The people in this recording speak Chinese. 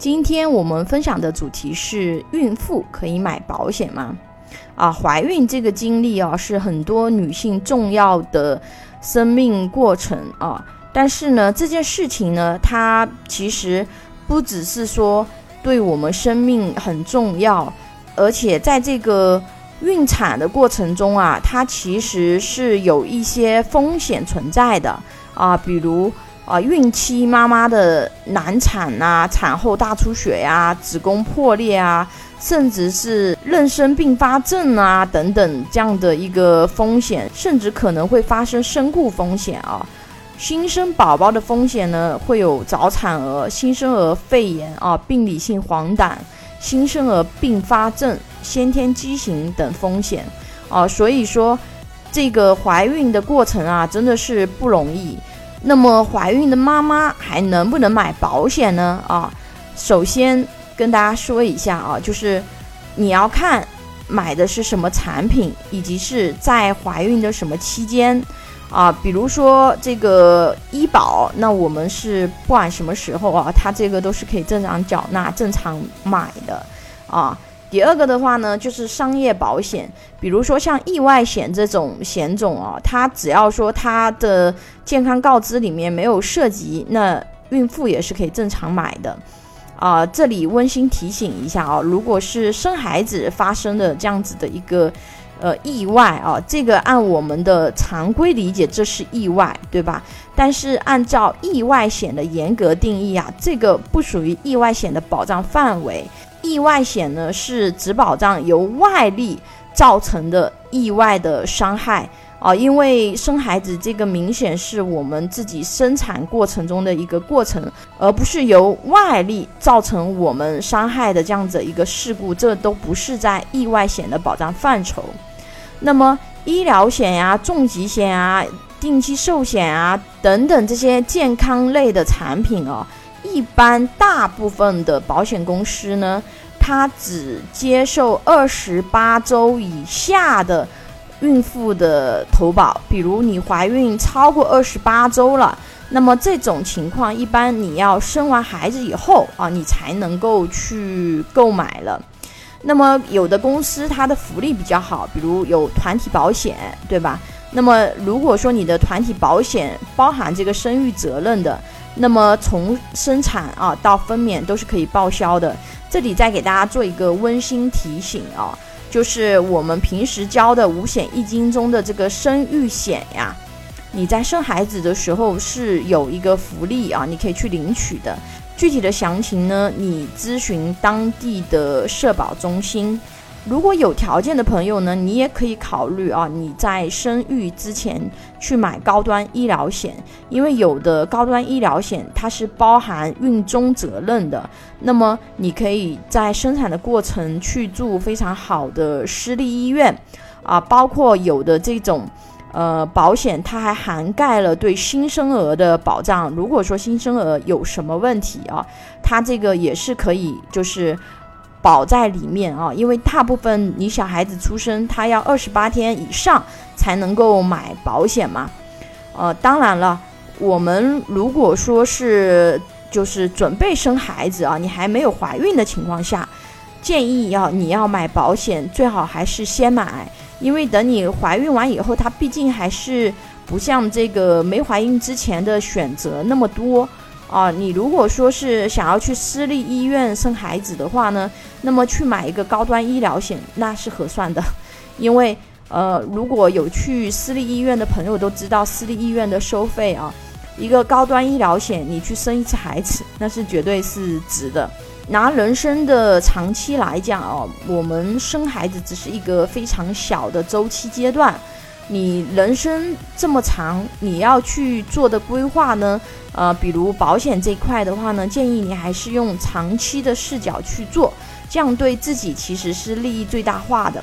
今天我们分享的主题是孕妇可以买保险吗？啊，怀孕这个经历啊，是很多女性重要的生命过程啊。但是呢，这件事情呢，它其实不只是说对我们生命很重要，而且在这个孕产的过程中啊，它其实是有一些风险存在的啊，比如。啊，孕期妈妈的难产啊，产后大出血呀，子宫破裂啊，甚至是妊娠并发症啊等等这样的一个风险，甚至可能会发生身故风险啊。新生宝宝的风险呢，会有早产儿、新生儿肺炎啊、病理性黄疸、新生儿并发症、先天畸形等风险啊。所以说，这个怀孕的过程啊，真的是不容易。那么怀孕的妈妈还能不能买保险呢？啊，首先跟大家说一下啊，就是你要看买的是什么产品，以及是在怀孕的什么期间啊。比如说这个医保，那我们是不管什么时候啊，它这个都是可以正常缴纳、正常买的啊。第二个的话呢，就是商业保险，比如说像意外险这种险种啊，它只要说它的健康告知里面没有涉及，那孕妇也是可以正常买的。啊，这里温馨提醒一下啊，如果是生孩子发生的这样子的一个呃意外啊，这个按我们的常规理解这是意外，对吧？但是按照意外险的严格定义啊，这个不属于意外险的保障范围。意外险呢是只保障由外力造成的意外的伤害啊，因为生孩子这个明显是我们自己生产过程中的一个过程，而不是由外力造成我们伤害的这样子一个事故，这都不是在意外险的保障范畴。那么医疗险呀、重疾险啊、定期寿险啊等等这些健康类的产品哦。一般大部分的保险公司呢，它只接受二十八周以下的孕妇的投保。比如你怀孕超过二十八周了，那么这种情况一般你要生完孩子以后啊，你才能够去购买了。那么有的公司它的福利比较好，比如有团体保险，对吧？那么如果说你的团体保险包含这个生育责任的。那么从生产啊到分娩都是可以报销的。这里再给大家做一个温馨提醒啊，就是我们平时交的五险一金中的这个生育险呀，你在生孩子的时候是有一个福利啊，你可以去领取的。具体的详情呢，你咨询当地的社保中心。如果有条件的朋友呢，你也可以考虑啊，你在生育之前去买高端医疗险，因为有的高端医疗险它是包含孕中责任的，那么你可以在生产的过程去住非常好的私立医院，啊，包括有的这种呃保险，它还涵盖了对新生儿的保障。如果说新生儿有什么问题啊，它这个也是可以就是。保在里面啊，因为大部分你小孩子出生，他要二十八天以上才能够买保险嘛。呃，当然了，我们如果说是就是准备生孩子啊，你还没有怀孕的情况下，建议要你要买保险，最好还是先买，因为等你怀孕完以后，它毕竟还是不像这个没怀孕之前的选择那么多。啊，你如果说是想要去私立医院生孩子的话呢，那么去买一个高端医疗险那是合算的，因为呃，如果有去私立医院的朋友都知道，私立医院的收费啊，一个高端医疗险你去生一次孩子，那是绝对是值的。拿人生的长期来讲哦，我们生孩子只是一个非常小的周期阶段。你人生这么长，你要去做的规划呢？呃，比如保险这一块的话呢，建议你还是用长期的视角去做，这样对自己其实是利益最大化的。